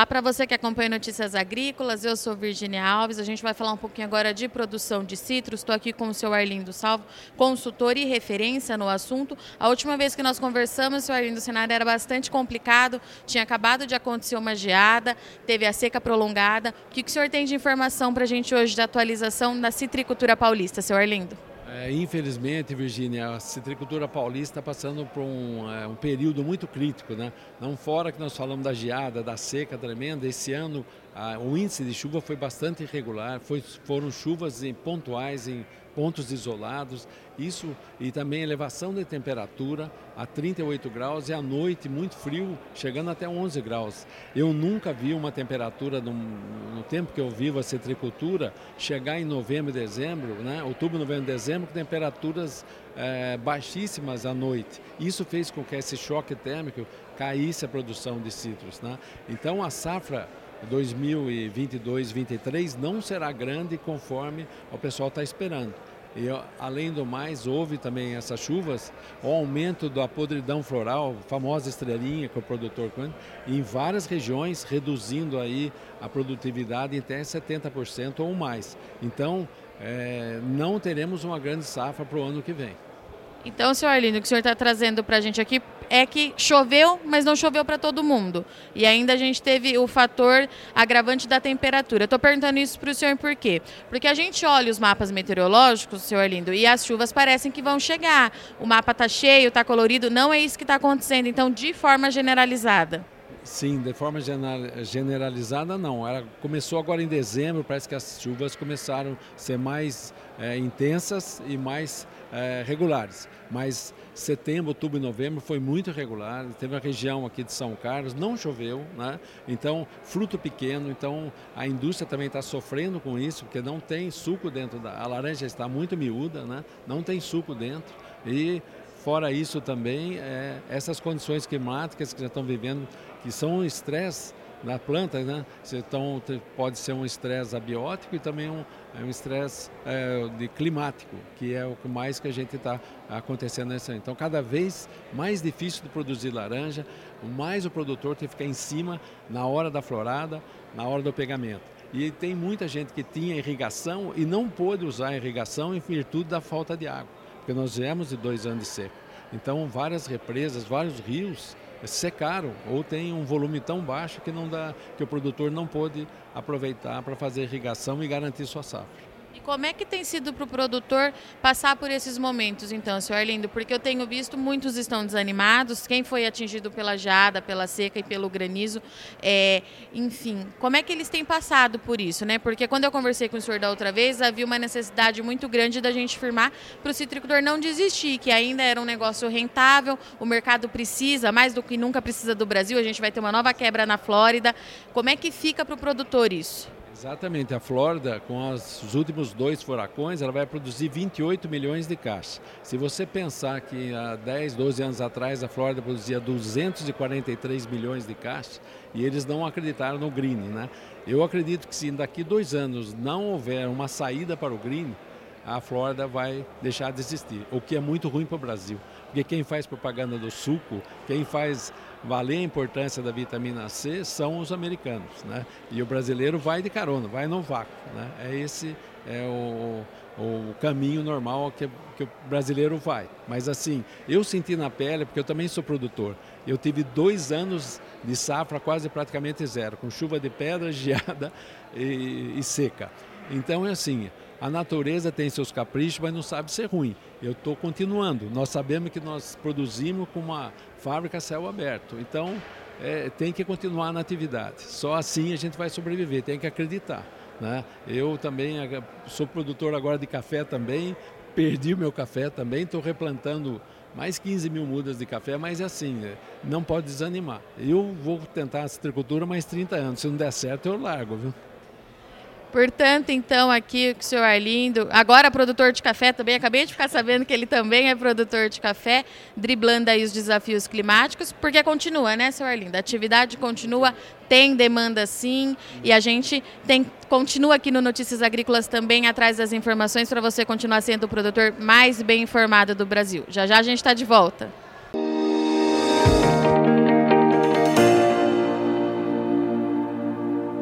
Olá para você que acompanha Notícias Agrícolas, eu sou Virginia Alves. A gente vai falar um pouquinho agora de produção de citros. Estou aqui com o seu Arlindo Salvo, consultor e referência no assunto. A última vez que nós conversamos, seu Arlindo, o cenário era bastante complicado, tinha acabado de acontecer uma geada, teve a seca prolongada. O que o senhor tem de informação para a gente hoje de atualização da citricultura paulista, seu Arlindo? É, infelizmente, Virgínia, a citricultura paulista está passando por um, é, um, período muito crítico. Né? Não fora que nós falamos da geada, da seca tremenda, esse ano a, o índice de chuva foi bastante irregular, foi, foram chuvas em, pontuais em pontos isolados, isso e também elevação de temperatura a 38 graus e à noite muito frio, chegando até 11 graus. Eu nunca vi uma temperatura no, no tempo que eu vivo a citricultura chegar em novembro dezembro, né? outubro, novembro dezembro, com temperaturas é, baixíssimas à noite. Isso fez com que esse choque térmico caísse a produção de citros. Né? Então a safra 2022-23 não será grande conforme o pessoal está esperando. E além do mais, houve também essas chuvas, o aumento da podridão floral, famosa estrelinha que o produtor conta, em várias regiões, reduzindo aí a produtividade até 70% ou mais. Então, é, não teremos uma grande safra para o ano que vem. Então, senhor Arlindo, o que o senhor está trazendo para a gente aqui é que choveu, mas não choveu para todo mundo. E ainda a gente teve o fator agravante da temperatura. Estou perguntando isso para o senhor por quê? Porque a gente olha os mapas meteorológicos, senhor Arlindo, e as chuvas parecem que vão chegar. O mapa está cheio, está colorido, não é isso que está acontecendo. Então, de forma generalizada. Sim, de forma generalizada não. Ela começou agora em dezembro, parece que as chuvas começaram a ser mais é, intensas e mais é, regulares. Mas setembro, outubro e novembro foi muito irregular. Teve uma região aqui de São Carlos, não choveu, né? Então, fruto pequeno, então a indústria também está sofrendo com isso, porque não tem suco dentro da. A laranja está muito miúda, né? Não tem suco dentro. E Fora isso também, é, essas condições climáticas que já estão vivendo, que são um estresse na planta, né? Então pode ser um estresse abiótico e também um é estresse é, de climático, que é o que mais que a gente está acontecendo nesse ano. Então cada vez mais difícil de produzir laranja, mais o produtor tem que ficar em cima na hora da florada, na hora do pegamento. E tem muita gente que tinha irrigação e não pôde usar irrigação em virtude da falta de água porque nós viemos de dois anos de seca. Então, várias represas, vários rios secaram ou tem um volume tão baixo que não dá, que o produtor não pôde aproveitar para fazer irrigação e garantir sua safra. E como é que tem sido para o produtor passar por esses momentos, então, senhor Arlindo? Porque eu tenho visto muitos estão desanimados, quem foi atingido pela geada, pela seca e pelo granizo, é, enfim, como é que eles têm passado por isso, né? Porque quando eu conversei com o senhor da outra vez, havia uma necessidade muito grande da gente firmar para o citricultor não desistir, que ainda era um negócio rentável, o mercado precisa, mais do que nunca precisa do Brasil, a gente vai ter uma nova quebra na Flórida. Como é que fica para o produtor isso? Exatamente, a Flórida, com os últimos dois furacões, ela vai produzir 28 milhões de caixas. Se você pensar que há 10, 12 anos atrás a Flórida produzia 243 milhões de caixas, e eles não acreditaram no green, né? Eu acredito que se daqui dois anos não houver uma saída para o green, a Flórida vai deixar de existir, o que é muito ruim para o Brasil. Porque quem faz propaganda do suco, quem faz valer a importância da vitamina C são os americanos, né? E o brasileiro vai de carona, vai no vácuo, né? É esse é o, o caminho normal que, que o brasileiro vai. Mas assim, eu senti na pele, porque eu também sou produtor. Eu tive dois anos de safra quase praticamente zero, com chuva de pedra, geada e, e seca. Então é assim, a natureza tem seus caprichos, mas não sabe ser ruim. Eu estou continuando. Nós sabemos que nós produzimos com uma fábrica a céu aberto. Então, é, tem que continuar na atividade. Só assim a gente vai sobreviver, tem que acreditar. Né? Eu também sou produtor agora de café também, perdi o meu café também, estou replantando mais 15 mil mudas de café, mas é assim, é, não pode desanimar. Eu vou tentar a citricultura mais 30 anos, se não der certo eu largo, viu? Portanto, então, aqui o senhor Arlindo, agora produtor de café também, acabei de ficar sabendo que ele também é produtor de café, driblando aí os desafios climáticos, porque continua, né, senhor Arlindo? A atividade continua, tem demanda sim, e a gente tem, continua aqui no Notícias Agrícolas também atrás das informações para você continuar sendo o produtor mais bem informado do Brasil. Já já a gente está de volta.